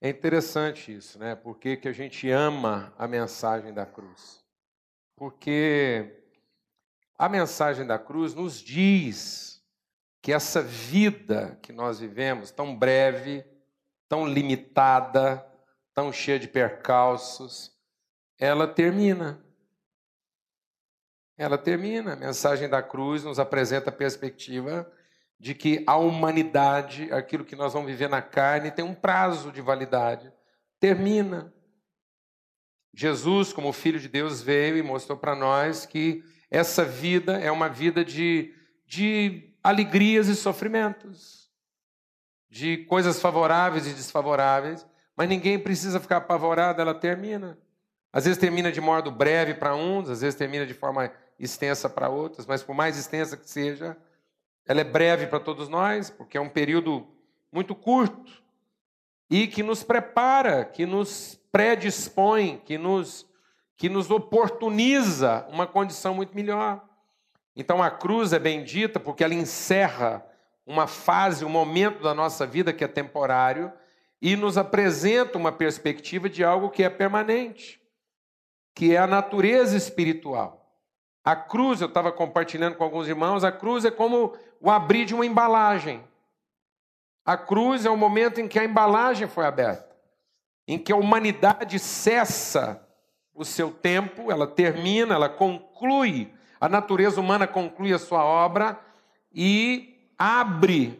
É interessante isso, né? Porque que a gente ama a mensagem da cruz. Porque a mensagem da cruz nos diz que essa vida que nós vivemos, tão breve, tão limitada, tão cheia de percalços, ela termina. Ela termina. A mensagem da cruz nos apresenta a perspectiva de que a humanidade, aquilo que nós vamos viver na carne, tem um prazo de validade. Termina. Jesus, como Filho de Deus, veio e mostrou para nós que essa vida é uma vida de, de alegrias e sofrimentos, de coisas favoráveis e desfavoráveis, mas ninguém precisa ficar apavorado, ela termina. Às vezes termina de modo breve para uns, às vezes termina de forma extensa para outros, mas por mais extensa que seja, ela é breve para todos nós, porque é um período muito curto e que nos prepara, que nos predispõe, que nos, que nos oportuniza uma condição muito melhor. Então a cruz é bendita porque ela encerra uma fase, um momento da nossa vida que é temporário e nos apresenta uma perspectiva de algo que é permanente, que é a natureza espiritual. A cruz, eu estava compartilhando com alguns irmãos, a cruz é como o abrir de uma embalagem. A cruz é o momento em que a embalagem foi aberta, em que a humanidade cessa o seu tempo, ela termina, ela conclui, a natureza humana conclui a sua obra e abre,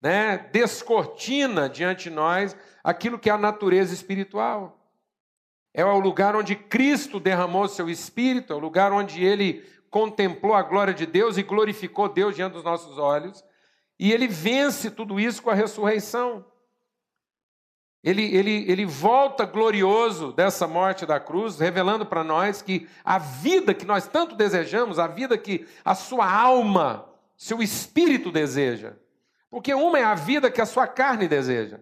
né, descortina diante de nós aquilo que é a natureza espiritual. É o lugar onde Cristo derramou seu espírito, é o lugar onde ele contemplou a glória de Deus e glorificou Deus diante dos nossos olhos. E ele vence tudo isso com a ressurreição. Ele, ele, ele volta glorioso dessa morte da cruz, revelando para nós que a vida que nós tanto desejamos, a vida que a sua alma, seu espírito deseja. Porque uma é a vida que a sua carne deseja.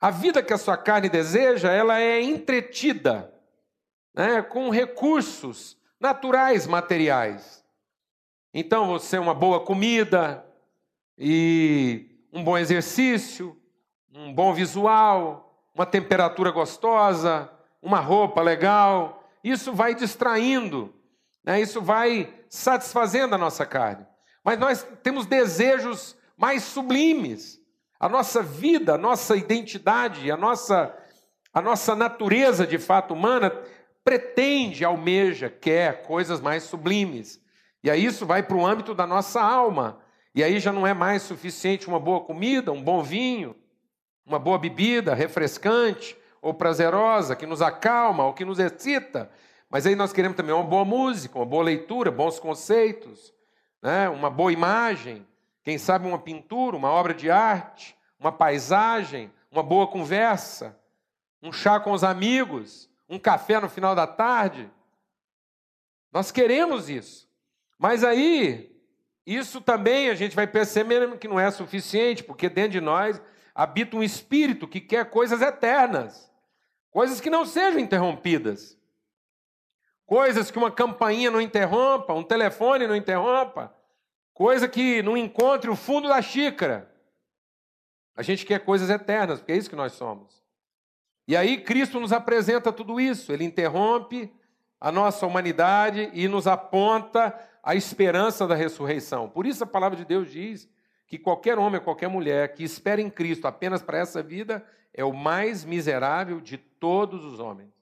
A vida que a sua carne deseja, ela é entretida né, com recursos naturais, materiais. Então, você uma boa comida e um bom exercício, um bom visual, uma temperatura gostosa, uma roupa legal, isso vai distraindo, né, isso vai satisfazendo a nossa carne. Mas nós temos desejos mais sublimes a nossa vida, a nossa identidade, a nossa, a nossa natureza de fato humana pretende, almeja, quer coisas mais sublimes. E aí isso vai para o âmbito da nossa alma. E aí já não é mais suficiente uma boa comida, um bom vinho, uma boa bebida refrescante ou prazerosa, que nos acalma ou que nos excita. Mas aí nós queremos também uma boa música, uma boa leitura, bons conceitos, né? uma boa imagem, quem sabe uma pintura, uma obra de arte, uma paisagem, uma boa conversa, um chá com os amigos, um café no final da tarde. Nós queremos isso. Mas aí, isso também a gente vai perceber que não é suficiente, porque dentro de nós habita um espírito que quer coisas eternas, coisas que não sejam interrompidas. Coisas que uma campainha não interrompa, um telefone não interrompa, Coisa que não encontre o fundo da xícara. A gente quer coisas eternas, porque é isso que nós somos. E aí Cristo nos apresenta tudo isso. Ele interrompe a nossa humanidade e nos aponta a esperança da ressurreição. Por isso a palavra de Deus diz que qualquer homem, qualquer mulher que espera em Cristo apenas para essa vida é o mais miserável de todos os homens.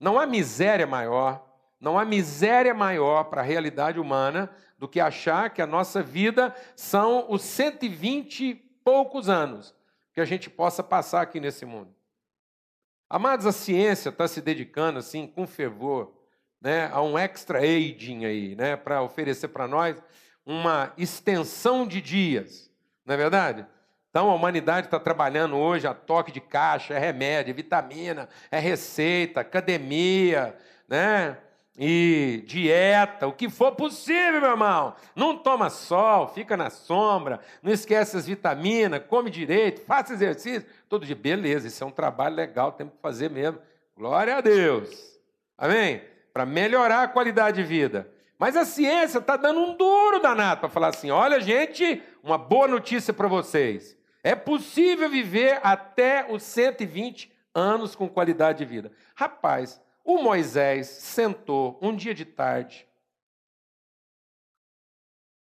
Não há miséria maior, não há miséria maior para a realidade humana do que achar que a nossa vida são os 120 e poucos anos que a gente possa passar aqui nesse mundo. Amados, a ciência está se dedicando assim com fervor né, a um extra aging aí, né, para oferecer para nós uma extensão de dias, não é verdade? Então a humanidade está trabalhando hoje a toque de caixa, é remédio, é vitamina, é receita, academia, né? E dieta, o que for possível, meu irmão. Não toma sol, fica na sombra, não esquece as vitaminas, come direito, faça exercício. Todo dia, beleza, isso é um trabalho legal, temos que fazer mesmo. Glória a Deus. Amém? Para melhorar a qualidade de vida. Mas a ciência está dando um duro danado para falar assim: olha, gente, uma boa notícia para vocês. É possível viver até os 120 anos com qualidade de vida. Rapaz, o Moisés sentou um dia de tarde,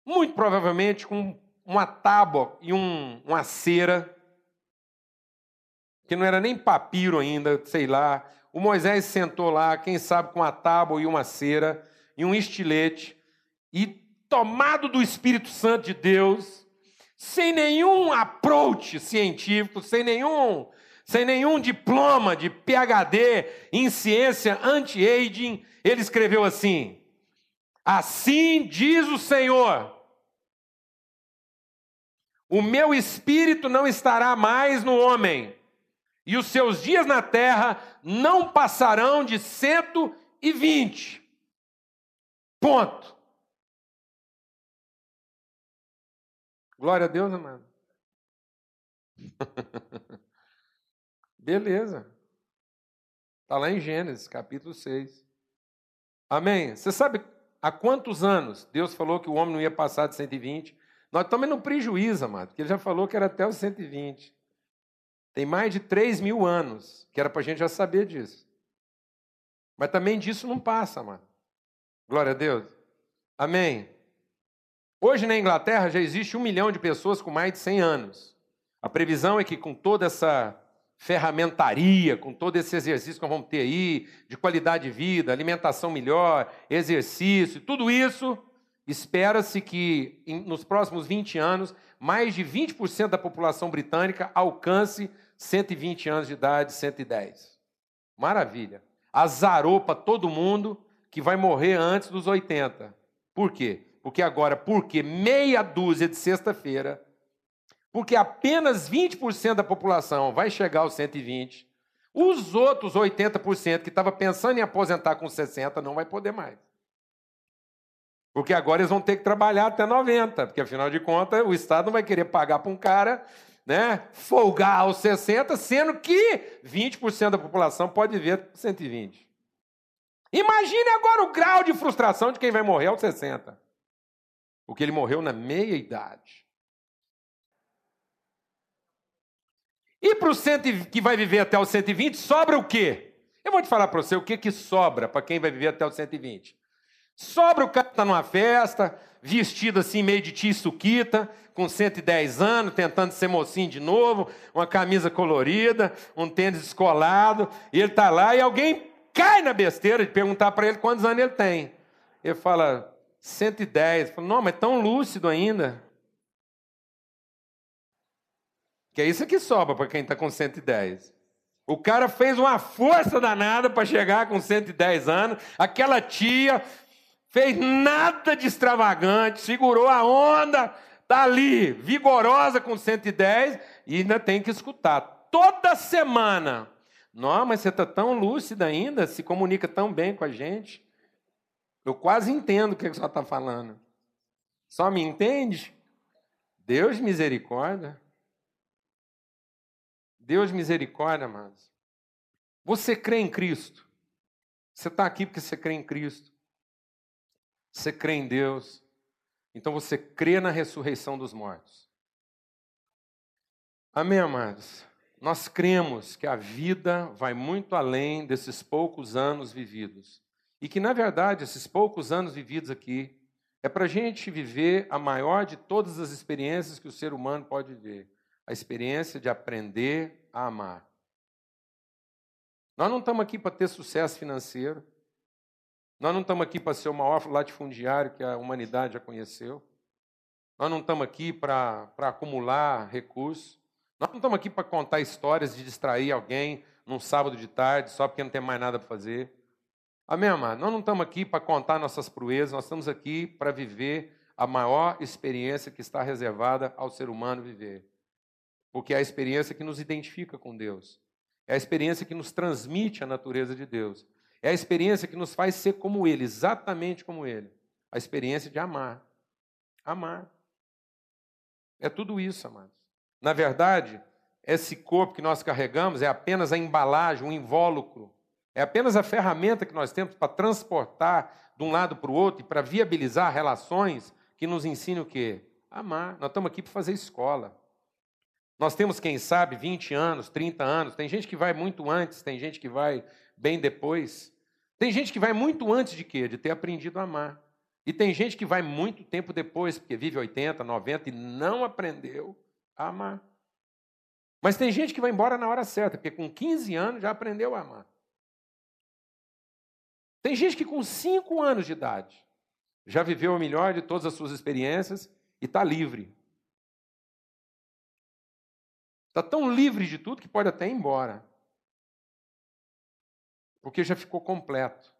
muito provavelmente com uma tábua e um, uma cera, que não era nem papiro ainda, sei lá. O Moisés sentou lá, quem sabe com uma tábua e uma cera e um estilete, e tomado do Espírito Santo de Deus, sem nenhum approach científico, sem nenhum, sem nenhum diploma de PhD em ciência anti-aging, ele escreveu assim: Assim diz o Senhor, o meu espírito não estará mais no homem, e os seus dias na terra não passarão de cento e vinte. Ponto. Glória a Deus, amado. Beleza. Está lá em Gênesis, capítulo 6. Amém? Você sabe há quantos anos Deus falou que o homem não ia passar de 120? Nós estamos no prejuízo, amado, porque ele já falou que era até os 120. Tem mais de 3 mil anos, que era para a gente já saber disso. Mas também disso não passa, amado. Glória a Deus. Amém. Hoje na Inglaterra já existe um milhão de pessoas com mais de 100 anos. A previsão é que com toda essa ferramentaria, com todo esse exercício que nós vamos ter aí, de qualidade de vida, alimentação melhor, exercício, tudo isso, espera-se que nos próximos 20 anos, mais de 20% da população britânica alcance 120 anos de idade, 110. Maravilha. Azarou para todo mundo que vai morrer antes dos 80. Por quê? Porque agora, porque meia dúzia de sexta-feira, porque apenas 20% da população vai chegar aos 120, os outros 80% que estava pensando em aposentar com 60 não vai poder mais. Porque agora eles vão ter que trabalhar até 90, porque afinal de contas o Estado não vai querer pagar para um cara né, folgar aos 60, sendo que 20% da população pode viver 120. Imagine agora o grau de frustração de quem vai morrer aos 60. Porque ele morreu na meia idade. E para o que vai viver até os 120, sobra o quê? Eu vou te falar para você o que, que sobra para quem vai viver até os 120. Sobra o cara que está numa festa, vestido assim, meio de tia suquita, com 110 anos, tentando ser mocinho de novo, uma camisa colorida, um tênis descolado, e ele está lá e alguém cai na besteira de perguntar para ele quantos anos ele tem. Ele fala, 110. Fala, não, mas tão lúcido ainda. Que é isso que sobra para quem está com 110. O cara fez uma força danada para chegar com 110 anos. Aquela tia fez nada de extravagante, segurou a onda, tá ali, vigorosa com 110 e ainda tem que escutar toda semana. Não, mas você está tão lúcida ainda, se comunica tão bem com a gente. Eu quase entendo o que você está falando. Só me entende? Deus misericórdia. Deus misericórdia, amados. Você crê em Cristo. Você está aqui porque você crê em Cristo. Você crê em Deus, então você crê na ressurreição dos mortos. Amém, amados? Nós cremos que a vida vai muito além desses poucos anos vividos. E que, na verdade, esses poucos anos vividos aqui é para a gente viver a maior de todas as experiências que o ser humano pode viver a experiência de aprender a amar. Nós não estamos aqui para ter sucesso financeiro. Nós não estamos aqui para ser o maior latifundiário que a humanidade já conheceu. Nós não estamos aqui para acumular recursos. Nós não estamos aqui para contar histórias de distrair alguém num sábado de tarde só porque não tem mais nada para fazer. Amém, amado? Nós não estamos aqui para contar nossas proezas, nós estamos aqui para viver a maior experiência que está reservada ao ser humano viver. Porque é a experiência que nos identifica com Deus. É a experiência que nos transmite a natureza de Deus. É a experiência que nos faz ser como Ele, exatamente como Ele. A experiência de amar. Amar. É tudo isso, amados. Na verdade, esse corpo que nós carregamos é apenas a embalagem, um invólucro. É apenas a ferramenta que nós temos para transportar de um lado para o outro e para viabilizar relações que nos ensinam o quê? Amar. Nós estamos aqui para fazer escola. Nós temos, quem sabe, 20 anos, 30 anos. Tem gente que vai muito antes, tem gente que vai bem depois. Tem gente que vai muito antes de quê? De ter aprendido a amar. E tem gente que vai muito tempo depois, porque vive 80, 90 e não aprendeu a amar. Mas tem gente que vai embora na hora certa, porque com 15 anos já aprendeu a amar. Tem gente que com 5 anos de idade já viveu o melhor de todas as suas experiências e está livre. Está tão livre de tudo que pode até ir embora. Porque já ficou completo.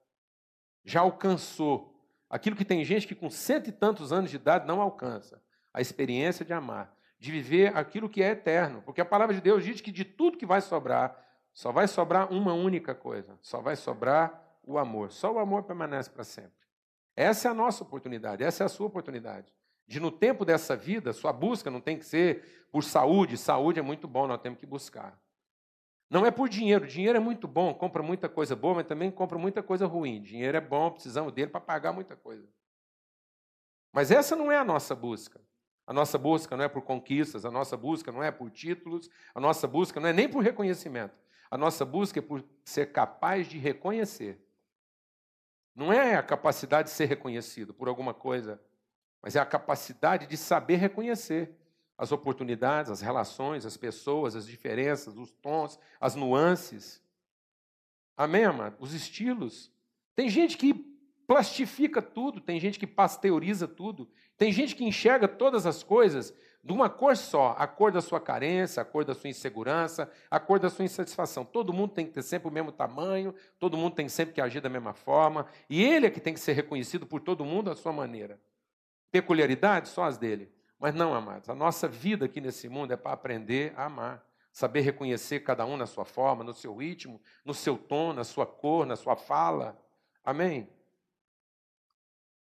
Já alcançou aquilo que tem gente que com cento e tantos anos de idade não alcança: a experiência de amar, de viver aquilo que é eterno. Porque a palavra de Deus diz que de tudo que vai sobrar, só vai sobrar uma única coisa: só vai sobrar o amor. Só o amor permanece para sempre. Essa é a nossa oportunidade, essa é a sua oportunidade de no tempo dessa vida, sua busca não tem que ser por saúde, saúde é muito bom, nós temos que buscar. Não é por dinheiro, dinheiro é muito bom, compra muita coisa boa, mas também compra muita coisa ruim. Dinheiro é bom, precisamos dele para pagar muita coisa. Mas essa não é a nossa busca. A nossa busca não é por conquistas, a nossa busca não é por títulos, a nossa busca não é nem por reconhecimento. A nossa busca é por ser capaz de reconhecer. Não é a capacidade de ser reconhecido por alguma coisa mas é a capacidade de saber reconhecer as oportunidades, as relações, as pessoas, as diferenças, os tons, as nuances. Amém, amado? Os estilos. Tem gente que plastifica tudo, tem gente que pasteuriza tudo, tem gente que enxerga todas as coisas de uma cor só, a cor da sua carência, a cor da sua insegurança, a cor da sua insatisfação. Todo mundo tem que ter sempre o mesmo tamanho, todo mundo tem sempre que agir da mesma forma, e ele é que tem que ser reconhecido por todo mundo à sua maneira peculiaridades só as dele. Mas não, amados, a nossa vida aqui nesse mundo é para aprender a amar, saber reconhecer cada um na sua forma, no seu ritmo, no seu tom, na sua cor, na sua fala. Amém?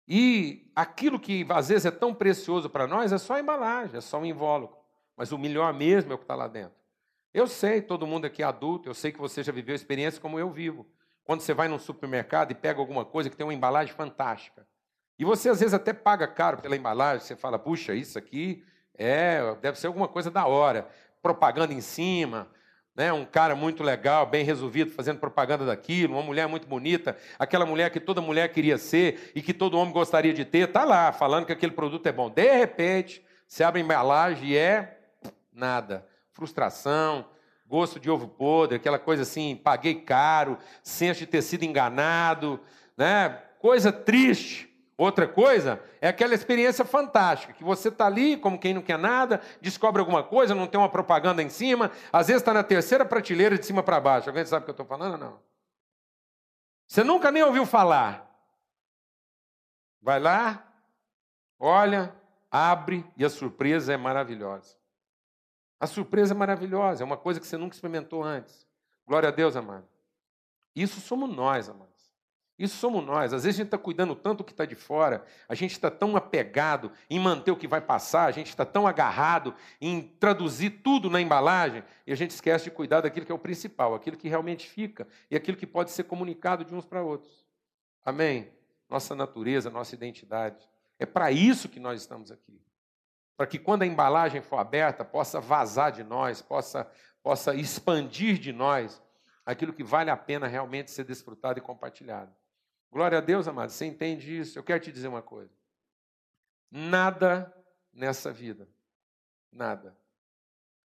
E aquilo que às vezes é tão precioso para nós é só a embalagem, é só o invólucro. Mas o melhor mesmo é o que está lá dentro. Eu sei, todo mundo aqui é adulto, eu sei que você já viveu experiência como eu vivo. Quando você vai num supermercado e pega alguma coisa que tem uma embalagem fantástica. E você às vezes até paga caro pela embalagem, você fala, puxa, isso aqui é, deve ser alguma coisa da hora. Propaganda em cima, né? um cara muito legal, bem resolvido, fazendo propaganda daquilo, uma mulher muito bonita, aquela mulher que toda mulher queria ser e que todo homem gostaria de ter, está lá falando que aquele produto é bom. De repente, você abre a embalagem e é nada. Frustração, gosto de ovo podre, aquela coisa assim, paguei caro, senso de ter sido enganado, né? coisa triste. Outra coisa é aquela experiência fantástica, que você está ali, como quem não quer nada, descobre alguma coisa, não tem uma propaganda em cima, às vezes está na terceira prateleira de cima para baixo. Alguém sabe o que eu estou falando? Não. Você nunca nem ouviu falar. Vai lá, olha, abre e a surpresa é maravilhosa. A surpresa é maravilhosa, é uma coisa que você nunca experimentou antes. Glória a Deus, amado. Isso somos nós, amado. Isso somos nós. Às vezes a gente está cuidando tanto do que está de fora, a gente está tão apegado em manter o que vai passar, a gente está tão agarrado em traduzir tudo na embalagem, e a gente esquece de cuidar daquilo que é o principal, aquilo que realmente fica e aquilo que pode ser comunicado de uns para outros. Amém? Nossa natureza, nossa identidade. É para isso que nós estamos aqui. Para que quando a embalagem for aberta, possa vazar de nós, possa, possa expandir de nós aquilo que vale a pena realmente ser desfrutado e compartilhado. Glória a Deus, amado. Você entende isso? Eu quero te dizer uma coisa. Nada nessa vida, nada,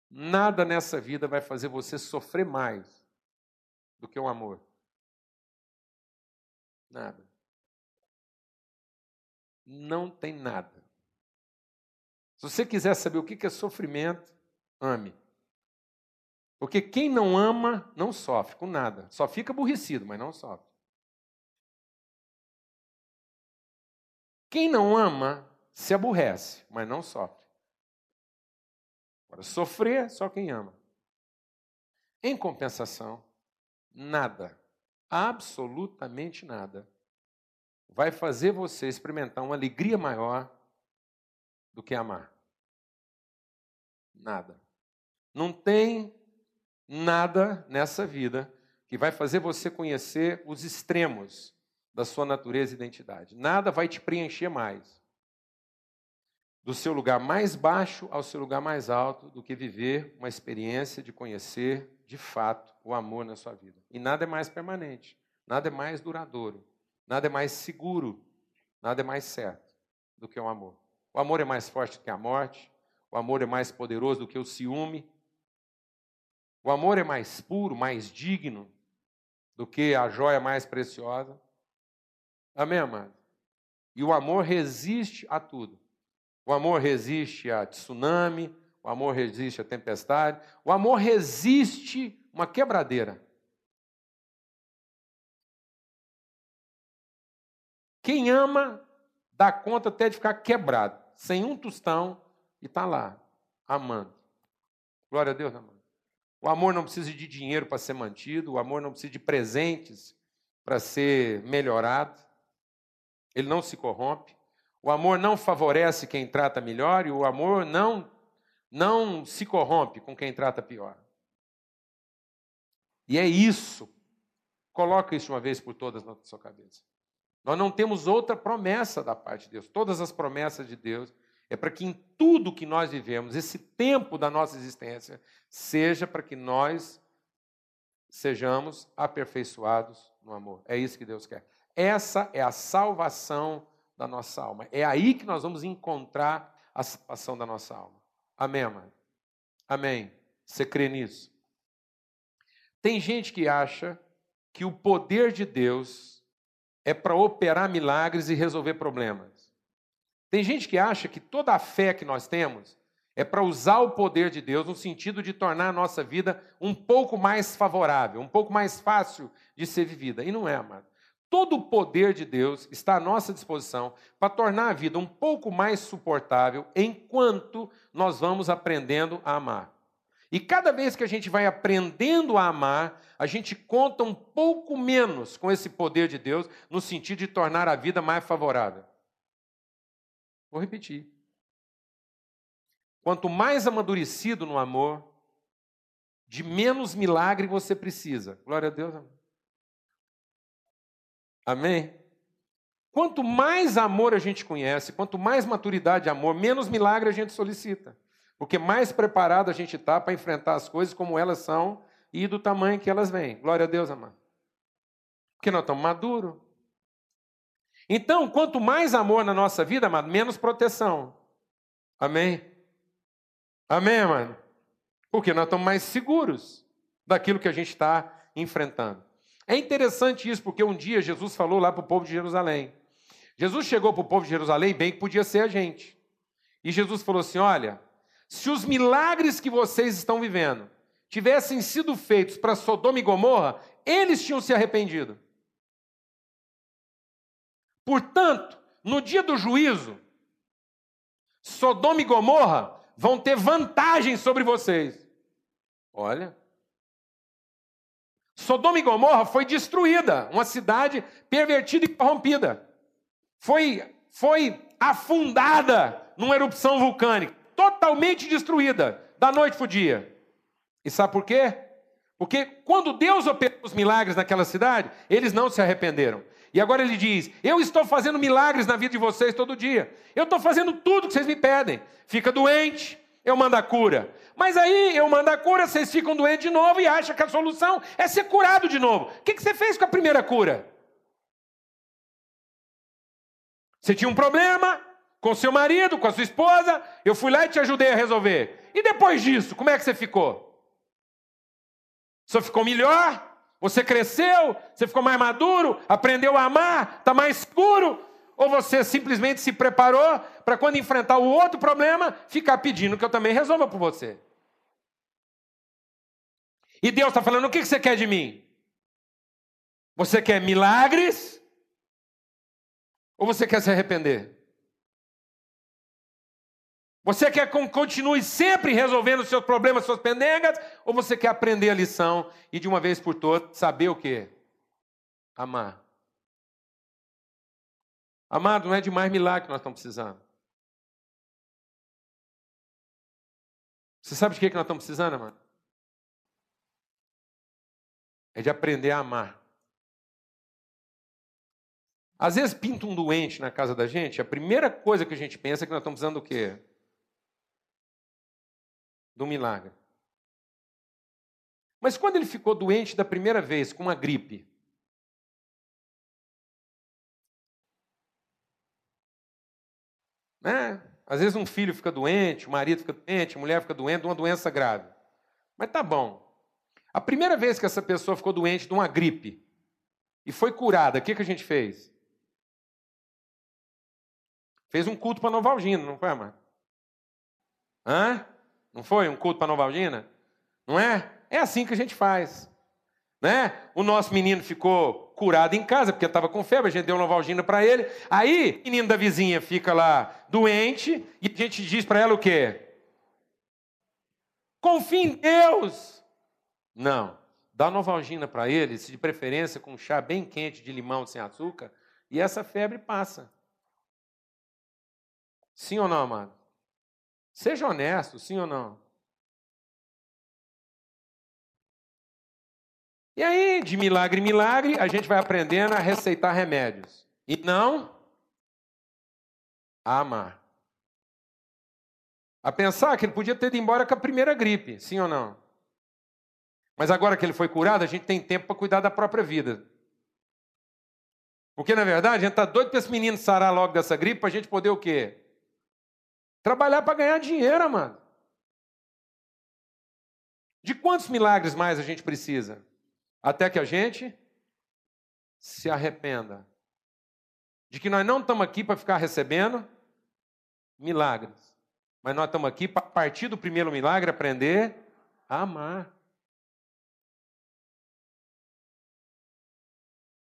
nada nessa vida vai fazer você sofrer mais do que o amor. Nada. Não tem nada. Se você quiser saber o que é sofrimento, ame. Porque quem não ama não sofre com nada. Só fica aborrecido, mas não sofre. Quem não ama se aborrece, mas não sofre. Agora, sofrer só quem ama. Em compensação, nada, absolutamente nada, vai fazer você experimentar uma alegria maior do que amar. Nada. Não tem nada nessa vida que vai fazer você conhecer os extremos da sua natureza e identidade. Nada vai te preencher mais. do seu lugar mais baixo ao seu lugar mais alto do que viver uma experiência de conhecer de fato o amor na sua vida. E nada é mais permanente, nada é mais duradouro, nada é mais seguro, nada é mais certo do que o amor. O amor é mais forte do que a morte, o amor é mais poderoso do que o ciúme, o amor é mais puro, mais digno do que a joia mais preciosa. Amém, amado? E o amor resiste a tudo. O amor resiste a tsunami, o amor resiste a tempestade, o amor resiste uma quebradeira. Quem ama dá conta até de ficar quebrado, sem um tostão, e está lá, amando. Glória a Deus, amado. O amor não precisa de dinheiro para ser mantido, o amor não precisa de presentes para ser melhorado, ele não se corrompe. O amor não favorece quem trata melhor e o amor não não se corrompe com quem trata pior. E é isso. Coloca isso uma vez por todas na sua cabeça. Nós não temos outra promessa da parte de Deus. Todas as promessas de Deus é para que em tudo que nós vivemos, esse tempo da nossa existência, seja para que nós sejamos aperfeiçoados no amor. É isso que Deus quer. Essa é a salvação da nossa alma. É aí que nós vamos encontrar a salvação da nossa alma. Amém, amado? Amém. Você crê nisso? Tem gente que acha que o poder de Deus é para operar milagres e resolver problemas. Tem gente que acha que toda a fé que nós temos é para usar o poder de Deus no sentido de tornar a nossa vida um pouco mais favorável, um pouco mais fácil de ser vivida. E não é, amado. Todo o poder de Deus está à nossa disposição para tornar a vida um pouco mais suportável enquanto nós vamos aprendendo a amar. E cada vez que a gente vai aprendendo a amar, a gente conta um pouco menos com esse poder de Deus no sentido de tornar a vida mais favorável. Vou repetir. Quanto mais amadurecido no amor, de menos milagre você precisa. Glória a Deus. Amor. Amém? Quanto mais amor a gente conhece, quanto mais maturidade de amor, menos milagre a gente solicita. Porque mais preparado a gente está para enfrentar as coisas como elas são e do tamanho que elas vêm. Glória a Deus, amado. Porque nós estamos maduros. Então, quanto mais amor na nossa vida, amado, menos proteção. Amém? Amém, amado? Porque nós estamos mais seguros daquilo que a gente está enfrentando. É interessante isso, porque um dia Jesus falou lá para o povo de Jerusalém. Jesus chegou para o povo de Jerusalém, bem que podia ser a gente. E Jesus falou assim: Olha, se os milagres que vocês estão vivendo tivessem sido feitos para Sodoma e Gomorra, eles tinham se arrependido. Portanto, no dia do juízo, Sodoma e Gomorra vão ter vantagem sobre vocês. Olha, Sodoma e Gomorra foi destruída, uma cidade pervertida e corrompida. Foi, foi afundada numa erupção vulcânica, totalmente destruída, da noite para o dia. E sabe por quê? Porque quando Deus operou os milagres naquela cidade, eles não se arrependeram. E agora ele diz: Eu estou fazendo milagres na vida de vocês todo dia. Eu estou fazendo tudo que vocês me pedem. Fica doente, eu mando a cura. Mas aí eu mando a cura, vocês ficam doentes de novo e acham que a solução é ser curado de novo. O que você fez com a primeira cura? Você tinha um problema com seu marido, com a sua esposa, eu fui lá e te ajudei a resolver. E depois disso, como é que você ficou? Você ficou melhor? Você cresceu? Você ficou mais maduro? Aprendeu a amar? Está mais seguro? Ou você simplesmente se preparou para quando enfrentar o outro problema, ficar pedindo que eu também resolva por você? E Deus está falando: o que você quer de mim? Você quer milagres? Ou você quer se arrepender? Você quer que continue sempre resolvendo seus problemas, suas pendengas? Ou você quer aprender a lição e de uma vez por todas saber o que? Amar. Amado, não é de mais milagre que nós estamos precisando. Você sabe de que nós estamos precisando, amado? É de aprender a amar. Às vezes pinta um doente na casa da gente, a primeira coisa que a gente pensa é que nós estamos precisando do quê? Do milagre. Mas quando ele ficou doente da primeira vez, com uma gripe, né? Às vezes um filho fica doente, o marido fica doente, a mulher fica doente uma doença grave. Mas tá bom. A primeira vez que essa pessoa ficou doente de uma gripe e foi curada, o que, que a gente fez? Fez um culto para Novalgina, não foi, amado? Hã? Não foi um culto para Novalgina? Não é? É assim que a gente faz. Né? O nosso menino ficou curado em casa, porque estava com febre, a gente deu Novalgina para ele. Aí, o menino da vizinha fica lá doente, e a gente diz para ela o quê? Confia em Deus. Não. Dá Novalgina para ele, de preferência com um chá bem quente de limão sem açúcar, e essa febre passa. Sim ou não, amado? Seja honesto, sim ou não? E aí, de milagre em milagre, a gente vai aprendendo a receitar remédios. E não a amar. A pensar que ele podia ter ido embora com a primeira gripe, sim ou não? Mas agora que ele foi curado, a gente tem tempo para cuidar da própria vida. Porque, na verdade, a gente está doido para esse menino sarar logo dessa gripe para a gente poder o quê? Trabalhar para ganhar dinheiro, mano. De quantos milagres mais a gente precisa? Até que a gente se arrependa. De que nós não estamos aqui para ficar recebendo milagres. Mas nós estamos aqui para partir do primeiro milagre aprender a amar.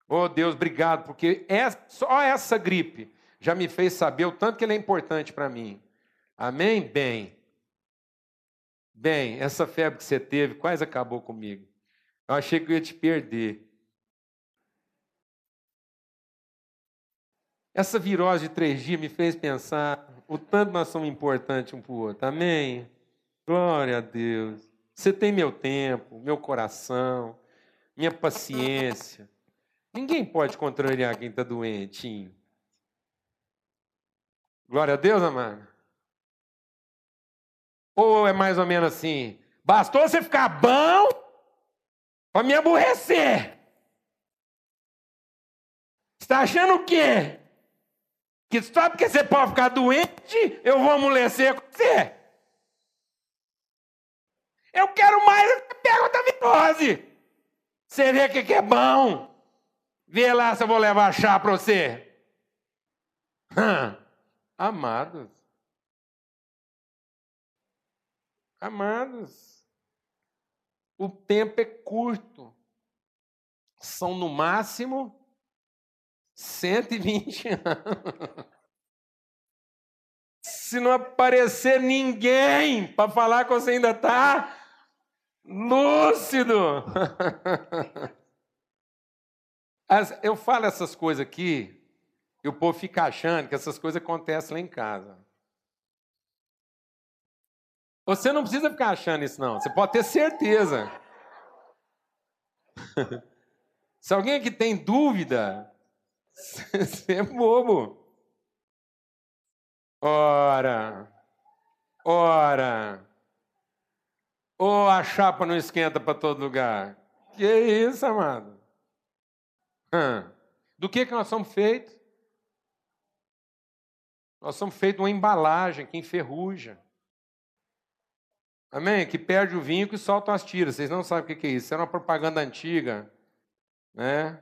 Oh Deus, obrigado, porque é, só essa gripe já me fez saber o tanto que ele é importante para mim. Amém? Bem. Bem, essa febre que você teve quase acabou comigo. Eu achei que eu ia te perder. Essa virose de três dias me fez pensar o tanto nós somos importantes um para o outro. Amém? Glória a Deus. Você tem meu tempo, meu coração, minha paciência. Ninguém pode contrariar quem está doentinho. Glória a Deus, amado. Ou é mais ou menos assim: bastou você ficar bom para me aborrecer. Está achando o quê? Que só porque você pode ficar doente, eu vou amolecer com você? Eu quero mais, pega outra virose. Você vê o que é bom. Vê lá se eu vou levar chá para você. Amados. Amados. O tempo é curto. São no máximo 120 anos. Se não aparecer ninguém para falar que você ainda está lúcido. Eu falo essas coisas aqui e o povo fica achando que essas coisas acontecem lá em casa. Você não precisa ficar achando isso, não. Você pode ter certeza. Se alguém aqui tem dúvida, você é bobo. Ora, ora. Ou a chapa não esquenta para todo lugar. Que isso, amado? Do que, que nós somos feitos? Nós somos feitos de uma embalagem que enferruja. Amém? Que perde o vinho e solta as tiras. Vocês não sabem o que é isso. Isso é uma propaganda antiga. Né?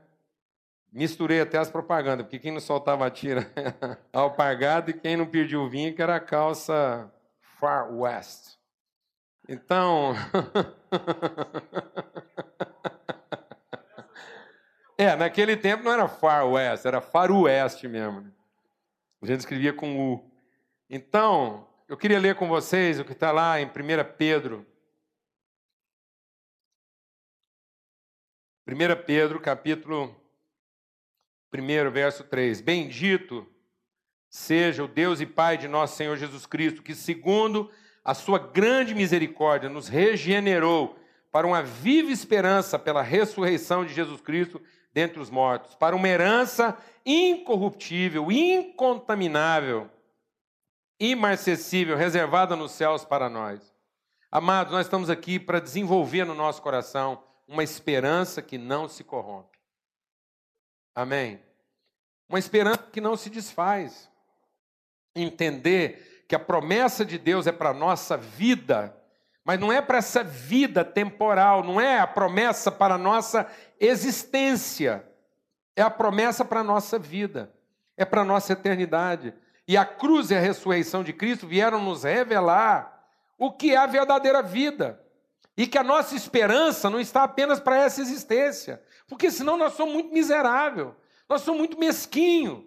Misturei até as propagandas, porque quem não soltava a tira alpargado e quem não perdia o vinho que era a calça Far West. Então. É, naquele tempo não era Far West, era Faroeste mesmo. Né? A gente escrevia com U. Então, eu queria ler com vocês o que está lá em 1 Pedro. 1 Pedro, capítulo 1, verso 3. Bendito seja o Deus e Pai de nosso Senhor Jesus Cristo, que, segundo a sua grande misericórdia, nos regenerou para uma viva esperança pela ressurreição de Jesus Cristo dentre os mortos, para uma herança incorruptível, incontaminável, imarcessível, reservada nos céus para nós. Amados, nós estamos aqui para desenvolver no nosso coração uma esperança que não se corrompe. Amém? Uma esperança que não se desfaz. Entender que a promessa de Deus é para a nossa vida, mas não é para essa vida temporal, não é a promessa para a nossa existência, é a promessa para a nossa vida, é para a nossa eternidade. E a cruz e a ressurreição de Cristo vieram nos revelar o que é a verdadeira vida. E que a nossa esperança não está apenas para essa existência, porque senão nós somos muito miseráveis, nós somos muito mesquinhos.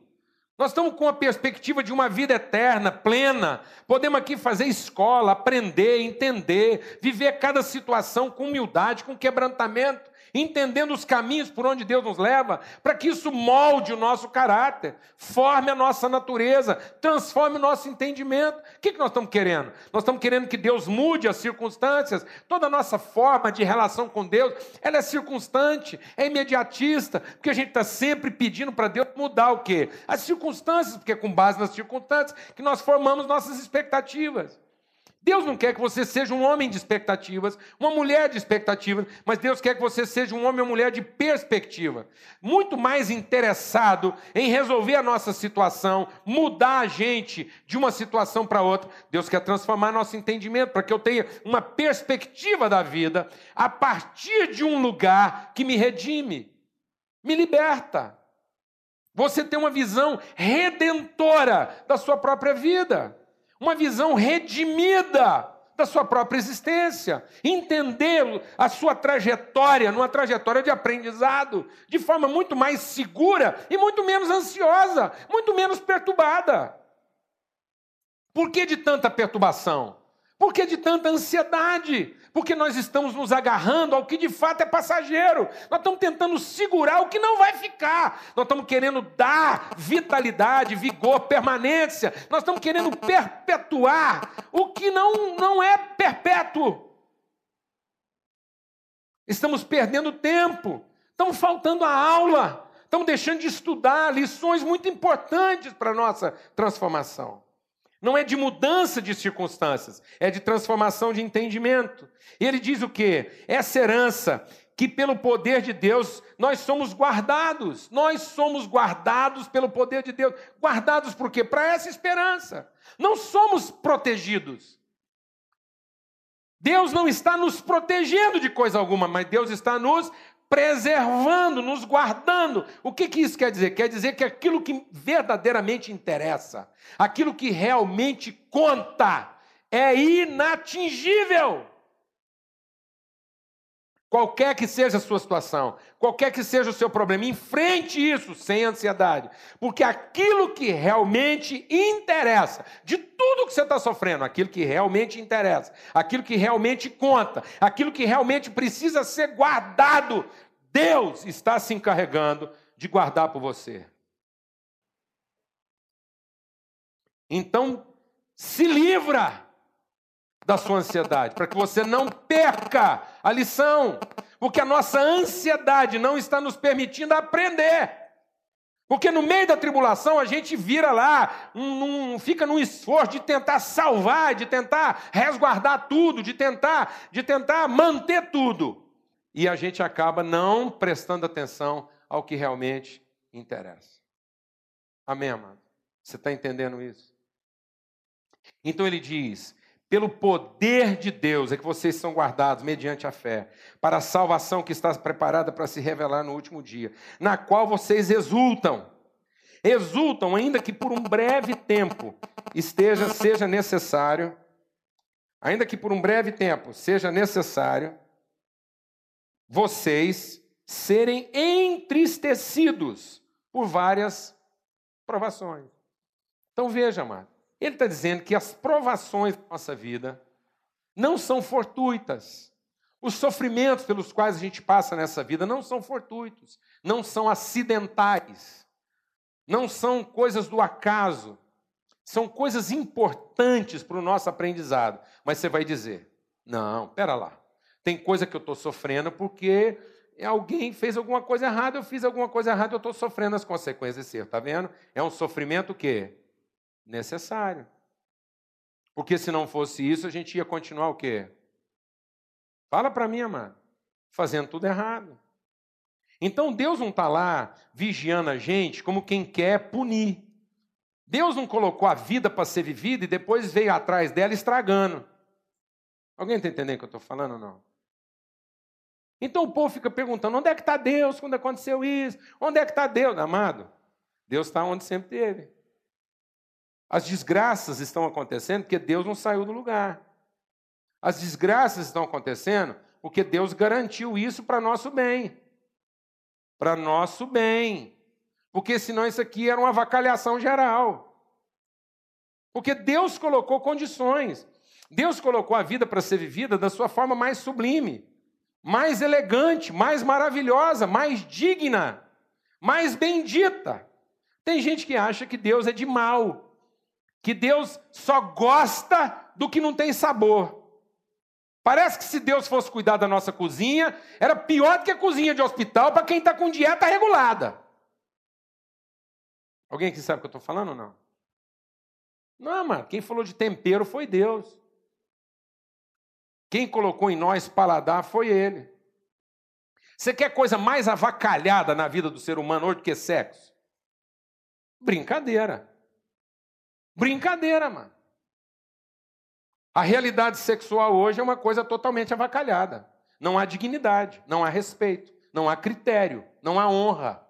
Nós estamos com a perspectiva de uma vida eterna, plena. Podemos aqui fazer escola, aprender, entender, viver cada situação com humildade, com quebrantamento entendendo os caminhos por onde Deus nos leva, para que isso molde o nosso caráter, forme a nossa natureza, transforme o nosso entendimento. O que nós estamos querendo? Nós estamos querendo que Deus mude as circunstâncias, toda a nossa forma de relação com Deus, ela é circunstante, é imediatista, porque a gente está sempre pedindo para Deus mudar o quê? As circunstâncias, porque é com base nas circunstâncias que nós formamos nossas expectativas. Deus não quer que você seja um homem de expectativas, uma mulher de expectativas, mas Deus quer que você seja um homem ou mulher de perspectiva. Muito mais interessado em resolver a nossa situação, mudar a gente de uma situação para outra. Deus quer transformar nosso entendimento para que eu tenha uma perspectiva da vida a partir de um lugar que me redime, me liberta. Você tem uma visão redentora da sua própria vida uma visão redimida da sua própria existência, entender a sua trajetória, numa trajetória de aprendizado, de forma muito mais segura e muito menos ansiosa, muito menos perturbada. Por que de tanta perturbação? Por que de tanta ansiedade? Porque nós estamos nos agarrando ao que de fato é passageiro. Nós estamos tentando segurar o que não vai ficar. Nós estamos querendo dar vitalidade, vigor, permanência. Nós estamos querendo perpetuar o que não, não é perpétuo. Estamos perdendo tempo. Estamos faltando a aula. Estamos deixando de estudar lições muito importantes para a nossa transformação. Não é de mudança de circunstâncias, é de transformação de entendimento. E ele diz o quê? Essa herança que pelo poder de Deus nós somos guardados. Nós somos guardados pelo poder de Deus. Guardados por quê? Para essa esperança. Não somos protegidos. Deus não está nos protegendo de coisa alguma, mas Deus está nos preservando, nos guardando. O que, que isso quer dizer? Quer dizer que aquilo que verdadeiramente interessa, aquilo que realmente conta, é inatingível. Qualquer que seja a sua situação, qualquer que seja o seu problema, enfrente isso sem ansiedade, porque aquilo que realmente interessa, de tudo que você está sofrendo, aquilo que realmente interessa, aquilo que realmente conta, aquilo que realmente precisa ser guardado, Deus está se encarregando de guardar por você. Então, se livra da sua ansiedade, para que você não perca a lição, porque a nossa ansiedade não está nos permitindo aprender. Porque no meio da tribulação a gente vira lá, um, um, fica num esforço de tentar salvar, de tentar resguardar tudo, de tentar, de tentar manter tudo. E a gente acaba não prestando atenção ao que realmente interessa. Amém, amado? Você está entendendo isso? Então ele diz: pelo poder de Deus é que vocês são guardados mediante a fé, para a salvação que está preparada para se revelar no último dia, na qual vocês exultam. Exultam, ainda que por um breve tempo esteja, seja necessário, ainda que por um breve tempo seja necessário, vocês serem entristecidos por várias provações. Então veja, amado. Ele está dizendo que as provações da nossa vida não são fortuitas. Os sofrimentos pelos quais a gente passa nessa vida não são fortuitos, não são acidentais, não são coisas do acaso, são coisas importantes para o nosso aprendizado. Mas você vai dizer: não, pera lá, tem coisa que eu estou sofrendo porque alguém fez alguma coisa errada, eu fiz alguma coisa errada, eu estou sofrendo as consequências desse erro, tá vendo? É um sofrimento o quê? Necessário. Porque se não fosse isso, a gente ia continuar o quê? Fala para mim, amado. Fazendo tudo errado. Então Deus não está lá vigiando a gente como quem quer punir. Deus não colocou a vida para ser vivida e depois veio atrás dela estragando. Alguém está entendendo o que eu estou falando ou não? Então o povo fica perguntando: onde é que está Deus quando aconteceu isso? Onde é que está Deus, amado? Deus está onde sempre teve. As desgraças estão acontecendo porque Deus não saiu do lugar. As desgraças estão acontecendo porque Deus garantiu isso para nosso bem. Para nosso bem. Porque senão isso aqui era uma avacalhação geral. Porque Deus colocou condições. Deus colocou a vida para ser vivida da sua forma mais sublime, mais elegante, mais maravilhosa, mais digna, mais bendita. Tem gente que acha que Deus é de mal que Deus só gosta do que não tem sabor. Parece que se Deus fosse cuidar da nossa cozinha, era pior do que a cozinha de hospital para quem está com dieta regulada. Alguém aqui sabe o que eu estou falando ou não? Não, mano, quem falou de tempero foi Deus. Quem colocou em nós paladar foi Ele. Você quer coisa mais avacalhada na vida do ser humano hoje do que sexo? Brincadeira. Brincadeira, mano. A realidade sexual hoje é uma coisa totalmente avacalhada. Não há dignidade, não há respeito, não há critério, não há honra.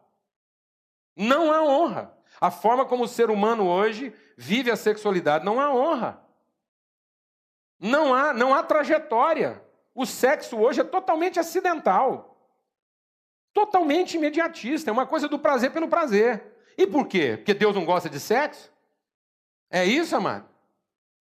Não há honra. A forma como o ser humano hoje vive a sexualidade não há honra. Não há, não há trajetória. O sexo hoje é totalmente acidental. Totalmente imediatista, é uma coisa do prazer pelo prazer. E por quê? Porque Deus não gosta de sexo? É isso, amado?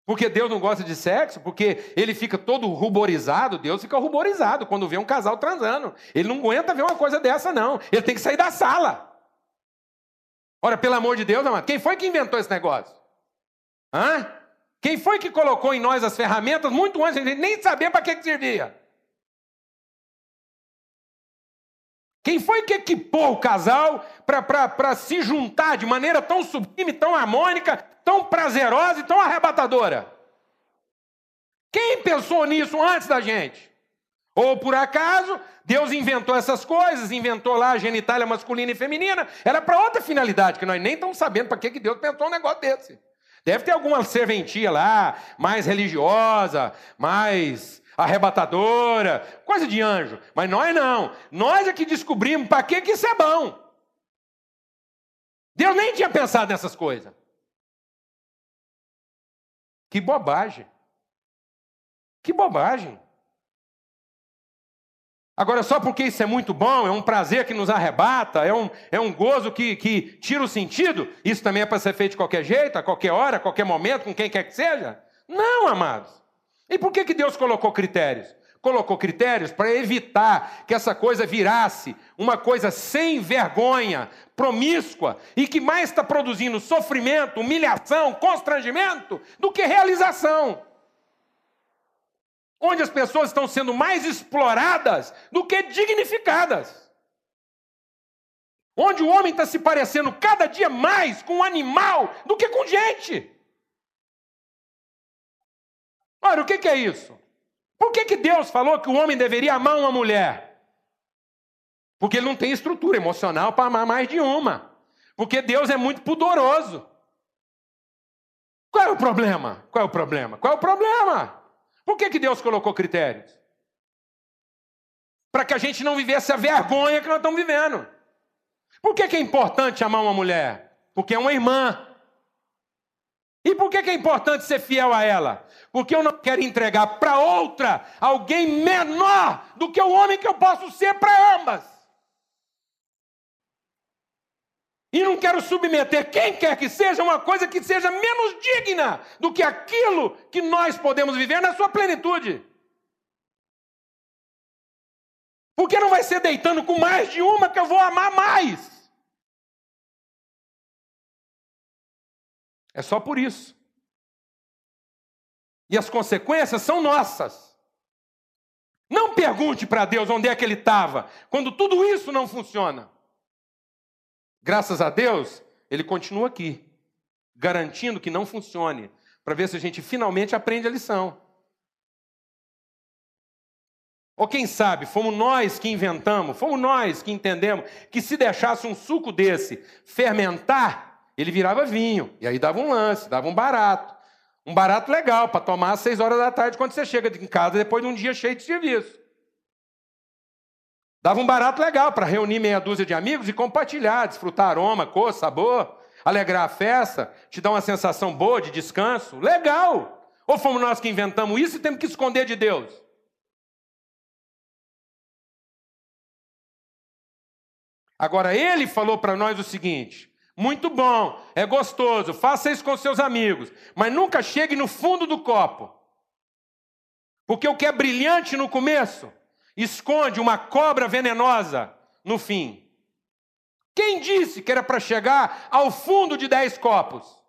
Porque Deus não gosta de sexo? Porque ele fica todo ruborizado? Deus fica ruborizado quando vê um casal transando. Ele não aguenta ver uma coisa dessa, não. Ele tem que sair da sala. Ora, pelo amor de Deus, amado, quem foi que inventou esse negócio? Hã? Quem foi que colocou em nós as ferramentas muito antes de nem saber para que, que servia? Quem foi que equipou o casal para se juntar de maneira tão sublime, tão harmônica, tão prazerosa e tão arrebatadora? Quem pensou nisso antes da gente? Ou por acaso, Deus inventou essas coisas, inventou lá a genitália masculina e feminina, era para outra finalidade, que nós nem estamos sabendo para que, que Deus pensou um negócio desse. Deve ter alguma serventia lá, mais religiosa, mais arrebatadora, coisa de anjo. Mas nós não. Nós é que descobrimos para que, que isso é bom. Deus nem tinha pensado nessas coisas. Que bobagem. Que bobagem. Agora, só porque isso é muito bom, é um prazer que nos arrebata, é um, é um gozo que, que tira o sentido, isso também é para ser feito de qualquer jeito, a qualquer hora, a qualquer momento, com quem quer que seja? Não, amados. E por que, que Deus colocou critérios? Colocou critérios para evitar que essa coisa virasse uma coisa sem vergonha, promíscua e que mais está produzindo sofrimento, humilhação, constrangimento do que realização. Onde as pessoas estão sendo mais exploradas do que dignificadas. Onde o homem está se parecendo cada dia mais com um animal do que com gente. Ora, o que, é isso? Por que, que Deus falou que o homem deveria amar uma mulher? Porque ele não tem estrutura emocional para amar mais de uma. Porque Deus é muito pudoroso. Qual é o problema? Qual é o problema? Qual é o problema? Por que, que Deus colocou critérios? Para que a gente não vivesse a vergonha que nós estamos vivendo. Por que, que é importante amar uma mulher? Porque é uma irmã. E por que é importante ser fiel a ela? Porque eu não quero entregar para outra alguém menor do que o homem que eu posso ser para ambas. E não quero submeter quem quer que seja uma coisa que seja menos digna do que aquilo que nós podemos viver na sua plenitude. Porque não vai ser deitando com mais de uma que eu vou amar mais. É só por isso. E as consequências são nossas. Não pergunte para Deus onde é que ele estava, quando tudo isso não funciona. Graças a Deus, ele continua aqui, garantindo que não funcione, para ver se a gente finalmente aprende a lição. Ou quem sabe, fomos nós que inventamos, fomos nós que entendemos que se deixasse um suco desse fermentar, ele virava vinho. E aí dava um lance, dava um barato. Um barato legal para tomar às seis horas da tarde quando você chega em casa depois de um dia cheio de serviço. Dava um barato legal para reunir meia dúzia de amigos e compartilhar, desfrutar aroma, cor, sabor, alegrar a festa, te dar uma sensação boa de descanso. Legal! Ou fomos nós que inventamos isso e temos que esconder de Deus? Agora, ele falou para nós o seguinte: muito bom, é gostoso, faça isso com seus amigos, mas nunca chegue no fundo do copo. Porque o que é brilhante no começo esconde uma cobra venenosa no fim. Quem disse que era para chegar ao fundo de dez copos?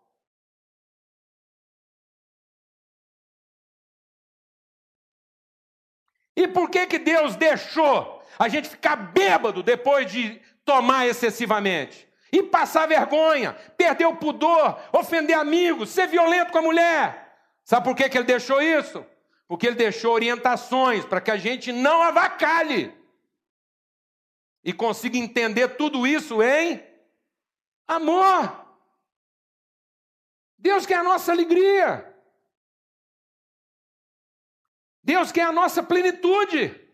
E por que, que Deus deixou a gente ficar bêbado depois de tomar excessivamente? E passar vergonha, perder o pudor, ofender amigos, ser violento com a mulher. Sabe por que, que ele deixou isso? Porque ele deixou orientações para que a gente não avacalhe e consiga entender tudo isso em amor. Deus quer a nossa alegria. Deus quer a nossa plenitude.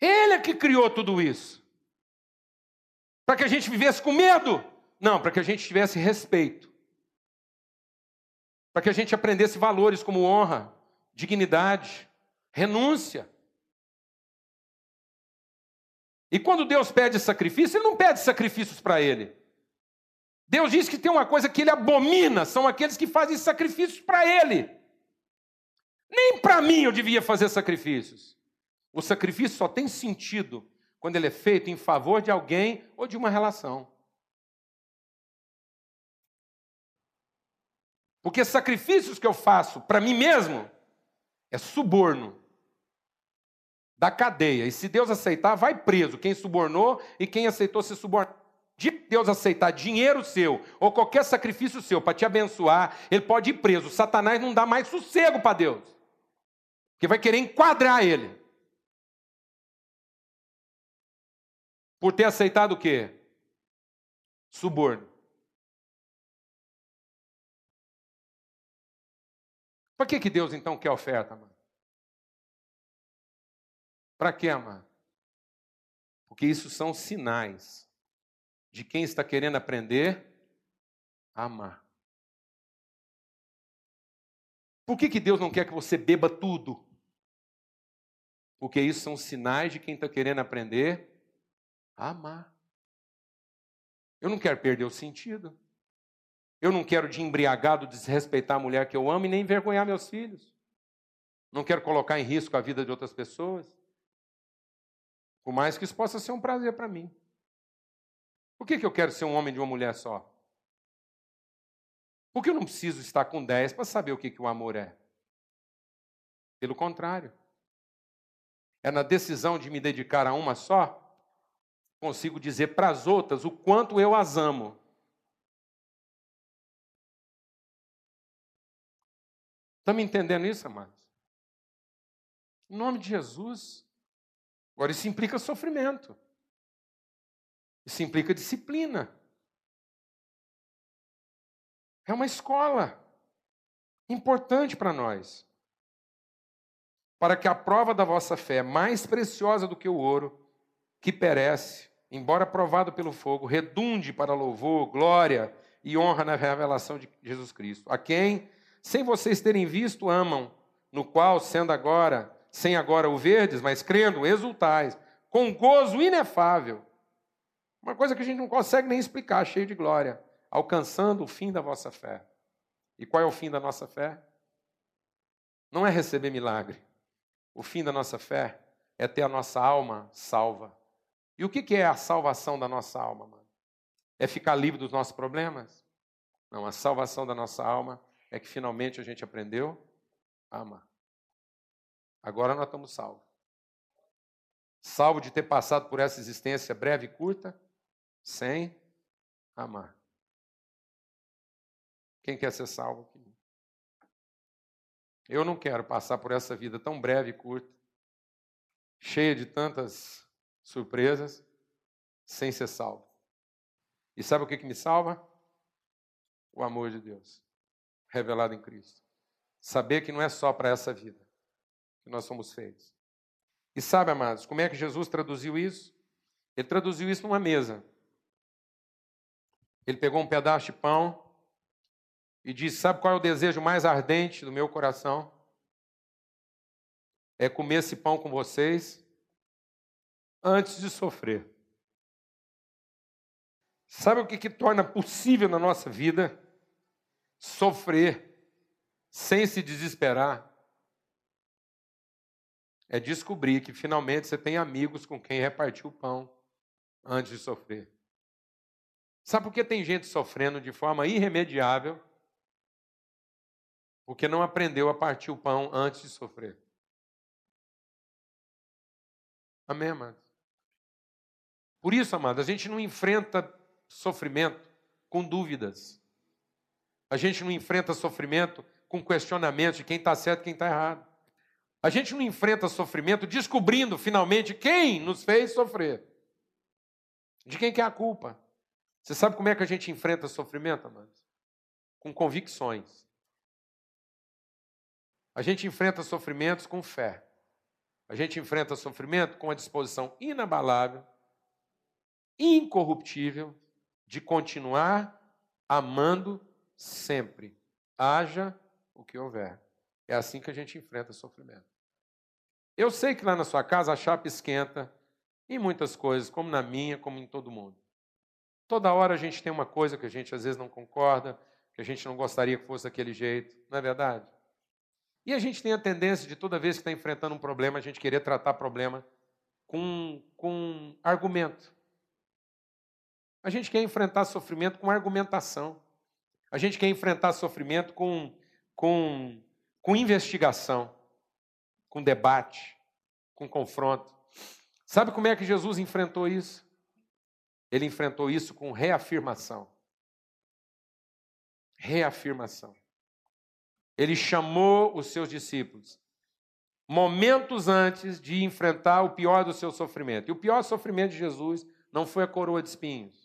Ele é que criou tudo isso. Para que a gente vivesse com medo? Não, para que a gente tivesse respeito. Para que a gente aprendesse valores como honra, dignidade, renúncia. E quando Deus pede sacrifício, Ele não pede sacrifícios para Ele. Deus diz que tem uma coisa que Ele abomina, são aqueles que fazem sacrifícios para Ele. Nem para mim eu devia fazer sacrifícios. O sacrifício só tem sentido quando ele é feito em favor de alguém ou de uma relação. Porque sacrifícios que eu faço para mim mesmo é suborno da cadeia. E se Deus aceitar, vai preso quem subornou e quem aceitou ser subornado. De Deus aceitar dinheiro seu ou qualquer sacrifício seu para te abençoar, ele pode ir preso. Satanás não dá mais sossego para Deus. Porque vai querer enquadrar ele. Por ter aceitado o quê? Suborno. Para que, que Deus então quer oferta, mano? Para quê, mano? Porque isso são sinais de quem está querendo aprender a amar. Por que, que Deus não quer que você beba tudo? Porque isso são sinais de quem está querendo aprender amar. Eu não quero perder o sentido. Eu não quero de embriagado desrespeitar a mulher que eu amo e nem envergonhar meus filhos. Não quero colocar em risco a vida de outras pessoas. Por mais que isso possa ser um prazer para mim. Por que, que eu quero ser um homem de uma mulher só? Porque eu não preciso estar com dez para saber o que, que o amor é. Pelo contrário. É na decisão de me dedicar a uma só consigo dizer para as outras o quanto eu as amo. Estão me entendendo isso, amados? Em nome de Jesus. Agora, isso implica sofrimento. Isso implica disciplina. É uma escola importante para nós. Para que a prova da vossa fé, mais preciosa do que o ouro, que perece, embora provado pelo fogo, redunde para louvor, glória e honra na revelação de Jesus Cristo, a quem, sem vocês terem visto, amam, no qual, sendo agora, sem agora o verdes, mas crendo, exultais, com gozo inefável. Uma coisa que a gente não consegue nem explicar, cheio de glória, alcançando o fim da vossa fé. E qual é o fim da nossa fé? Não é receber milagre. O fim da nossa fé é ter a nossa alma salva. E o que é a salvação da nossa alma, mano? É ficar livre dos nossos problemas? Não, a salvação da nossa alma é que finalmente a gente aprendeu a amar. Agora nós estamos salvos. Salvo de ter passado por essa existência breve e curta, sem amar. Quem quer ser salvo aqui? Eu não quero passar por essa vida tão breve e curta, cheia de tantas surpresas, sem ser salvo. E sabe o que, que me salva? O amor de Deus, revelado em Cristo. Saber que não é só para essa vida que nós somos feitos. E sabe, amados, como é que Jesus traduziu isso? Ele traduziu isso numa mesa. Ele pegou um pedaço de pão e disse: Sabe qual é o desejo mais ardente do meu coração? É comer esse pão com vocês antes de sofrer. Sabe o que, que torna possível na nossa vida? Sofrer sem se desesperar. É descobrir que finalmente você tem amigos com quem repartir o pão antes de sofrer. Sabe por que tem gente sofrendo de forma irremediável? Porque não aprendeu a partir o pão antes de sofrer. Amém, amados? Por isso, amados, a gente não enfrenta sofrimento com dúvidas. A gente não enfrenta sofrimento com questionamentos de quem está certo e quem está errado. A gente não enfrenta sofrimento descobrindo finalmente quem nos fez sofrer. De quem que é a culpa? Você sabe como é que a gente enfrenta sofrimento, amados? Com convicções. A gente enfrenta sofrimentos com fé. A gente enfrenta sofrimento com a disposição inabalável, incorruptível, de continuar amando sempre, haja o que houver. É assim que a gente enfrenta sofrimento. Eu sei que lá na sua casa a chapa esquenta em muitas coisas, como na minha, como em todo mundo. Toda hora a gente tem uma coisa que a gente às vezes não concorda, que a gente não gostaria que fosse daquele jeito, não é verdade? E a gente tem a tendência de toda vez que está enfrentando um problema, a gente querer tratar problema com, com argumento. A gente quer enfrentar sofrimento com argumentação. A gente quer enfrentar sofrimento com, com, com investigação, com debate, com confronto. Sabe como é que Jesus enfrentou isso? Ele enfrentou isso com reafirmação. Reafirmação. Ele chamou os seus discípulos momentos antes de enfrentar o pior do seu sofrimento. E o pior sofrimento de Jesus não foi a coroa de espinhos.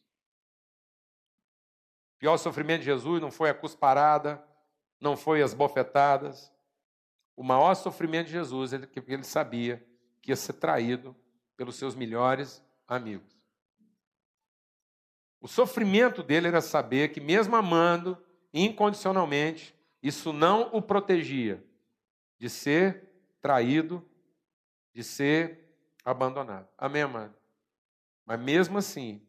Pior sofrimento de Jesus não foi a cusparada, não foi as bofetadas. O maior sofrimento de Jesus é que ele sabia que ia ser traído pelos seus melhores amigos. O sofrimento dele era saber que, mesmo amando incondicionalmente, isso não o protegia de ser traído, de ser abandonado. Amém, amado? Mas mesmo assim,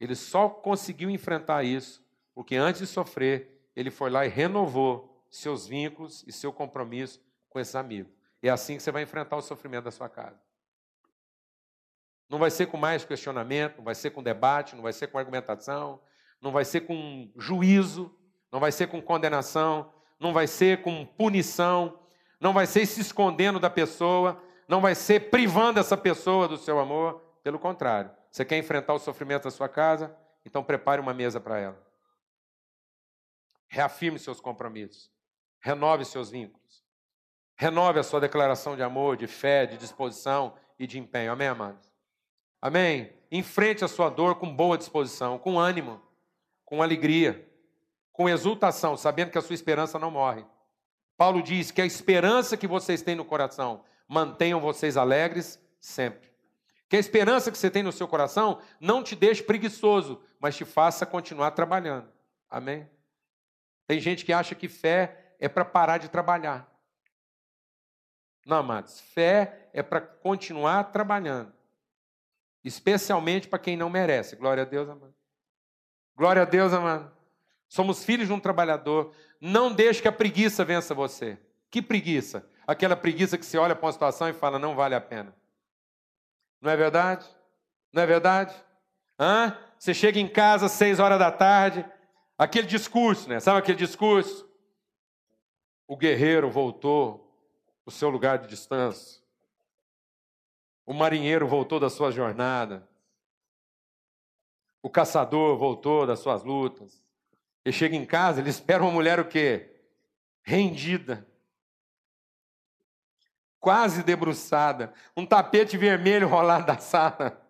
ele só conseguiu enfrentar isso porque antes de sofrer, ele foi lá e renovou seus vínculos e seu compromisso com esses amigos. É assim que você vai enfrentar o sofrimento da sua casa. Não vai ser com mais questionamento, não vai ser com debate, não vai ser com argumentação, não vai ser com juízo, não vai ser com condenação, não vai ser com punição, não vai ser se escondendo da pessoa, não vai ser privando essa pessoa do seu amor. Pelo contrário, você quer enfrentar o sofrimento da sua casa? Então prepare uma mesa para ela. Reafirme seus compromissos. Renove seus vínculos. Renove a sua declaração de amor, de fé, de disposição e de empenho. Amém, amados? Amém? Enfrente a sua dor com boa disposição, com ânimo, com alegria com exultação, sabendo que a sua esperança não morre. Paulo diz que a esperança que vocês têm no coração mantenham vocês alegres sempre. Que a esperança que você tem no seu coração não te deixe preguiçoso, mas te faça continuar trabalhando. Amém? Tem gente que acha que fé é para parar de trabalhar. Não, amados, fé é para continuar trabalhando. Especialmente para quem não merece. Glória a Deus, amado. Glória a Deus, amado. Somos filhos de um trabalhador. Não deixe que a preguiça vença você. Que preguiça? Aquela preguiça que você olha para uma situação e fala, não vale a pena. Não é verdade? Não é verdade? Hã? Você chega em casa às seis horas da tarde, aquele discurso, né? Sabe aquele discurso? O guerreiro voltou o seu lugar de descanso. O marinheiro voltou da sua jornada. O caçador voltou das suas lutas. Ele chega em casa, ele espera uma mulher o quê? Rendida. Quase debruçada. Um tapete vermelho rolado da sala.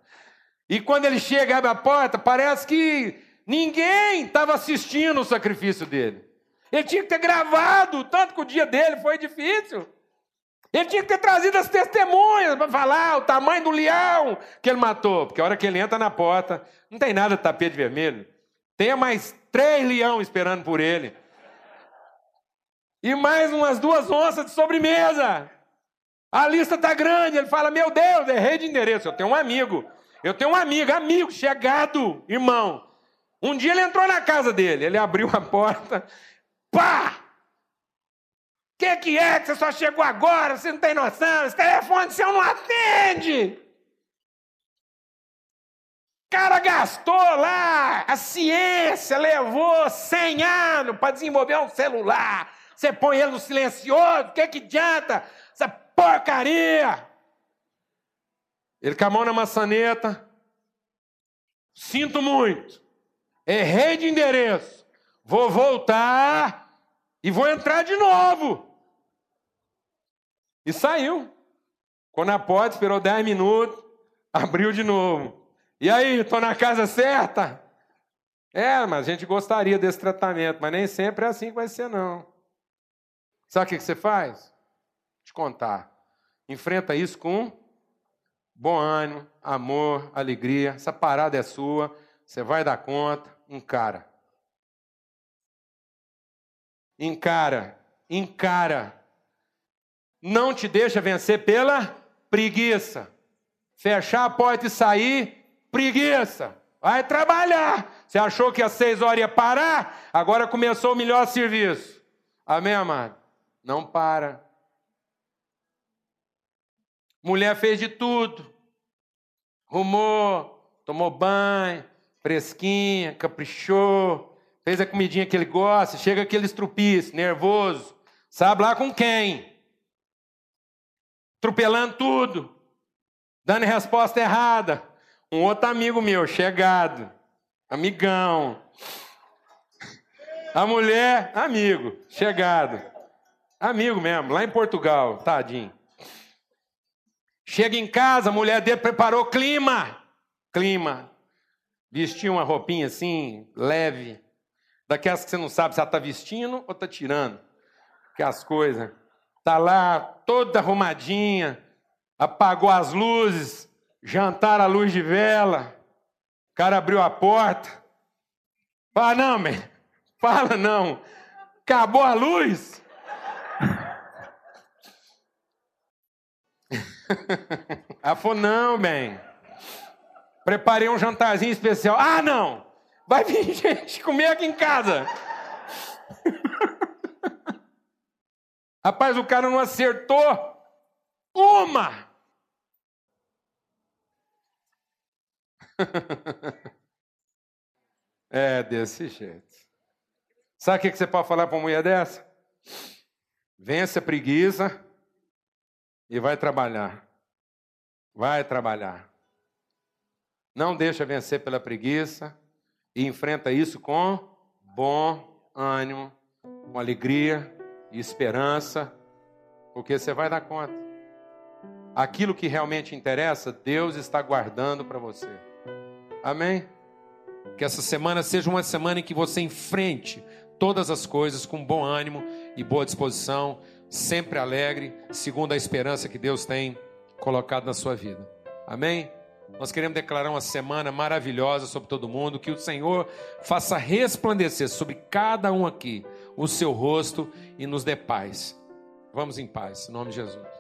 E quando ele chega abre a porta, parece que ninguém estava assistindo o sacrifício dele. Ele tinha que ter gravado, tanto que o dia dele foi difícil. Ele tinha que ter trazido as testemunhas para falar o tamanho do leão que ele matou. Porque a hora que ele entra na porta, não tem nada de tapete vermelho. Tem mais três leão esperando por ele. E mais umas duas onças de sobremesa. A lista está grande. Ele fala: Meu Deus, errei de endereço. Eu tenho um amigo. Eu tenho um amigo, amigo, chegado, irmão. Um dia ele entrou na casa dele. Ele abriu a porta. Pá! que, que é que você só chegou agora? Você não tem noção? Esse telefone seu não atende. O cara gastou lá, a ciência levou 100 anos para desenvolver um celular. Você põe ele no silencioso, o que, que adianta? Essa porcaria! Ele com a mão na maçaneta. Sinto muito. Errei de endereço. Vou voltar e vou entrar de novo. E saiu. Quando a porta esperou 10 minutos, abriu de novo. E aí, estou na casa certa? É, mas a gente gostaria desse tratamento, mas nem sempre é assim que vai ser, não. Sabe o que você faz? Vou te contar. Enfrenta isso com bom ânimo, amor, alegria. Essa parada é sua, você vai dar conta. Encara. Encara, encara não te deixa vencer pela preguiça. Fechar a porta e sair, preguiça. Vai trabalhar. Você achou que às seis horas ia parar? Agora começou o melhor serviço. Amém, amado? Não para. Mulher fez de tudo. Rumou, tomou banho, fresquinha, caprichou, fez a comidinha que ele gosta, chega aquele estrupice, nervoso. Sabe lá com quem? atropelando tudo, dando resposta errada. Um outro amigo meu, chegado, amigão. A mulher, amigo, chegado. Amigo mesmo, lá em Portugal, tadinho. Chega em casa, a mulher dele preparou clima. Clima. Vestiu uma roupinha assim, leve. Daquelas que você não sabe se ela está vestindo ou está tirando. Que as coisas. Está lá toda arrumadinha, apagou as luzes, jantar à luz de vela. O cara abriu a porta. Fala, não, man. Fala, não. Acabou a luz? Ela falou, não, bem. Preparei um jantarzinho especial. Ah, não! Vai vir gente comer aqui em casa. Rapaz, o cara não acertou uma. é desse jeito. Sabe o que você pode falar para uma mulher dessa? Vence a preguiça e vai trabalhar. Vai trabalhar. Não deixa vencer pela preguiça e enfrenta isso com bom ânimo, com alegria e esperança, porque você vai dar conta. Aquilo que realmente interessa, Deus está guardando para você. Amém? Que essa semana seja uma semana em que você enfrente todas as coisas com bom ânimo e boa disposição, sempre alegre, segundo a esperança que Deus tem colocado na sua vida. Amém? Nós queremos declarar uma semana maravilhosa sobre todo mundo, que o Senhor faça resplandecer sobre cada um aqui o seu rosto e nos dê paz. Vamos em paz, em nome de Jesus.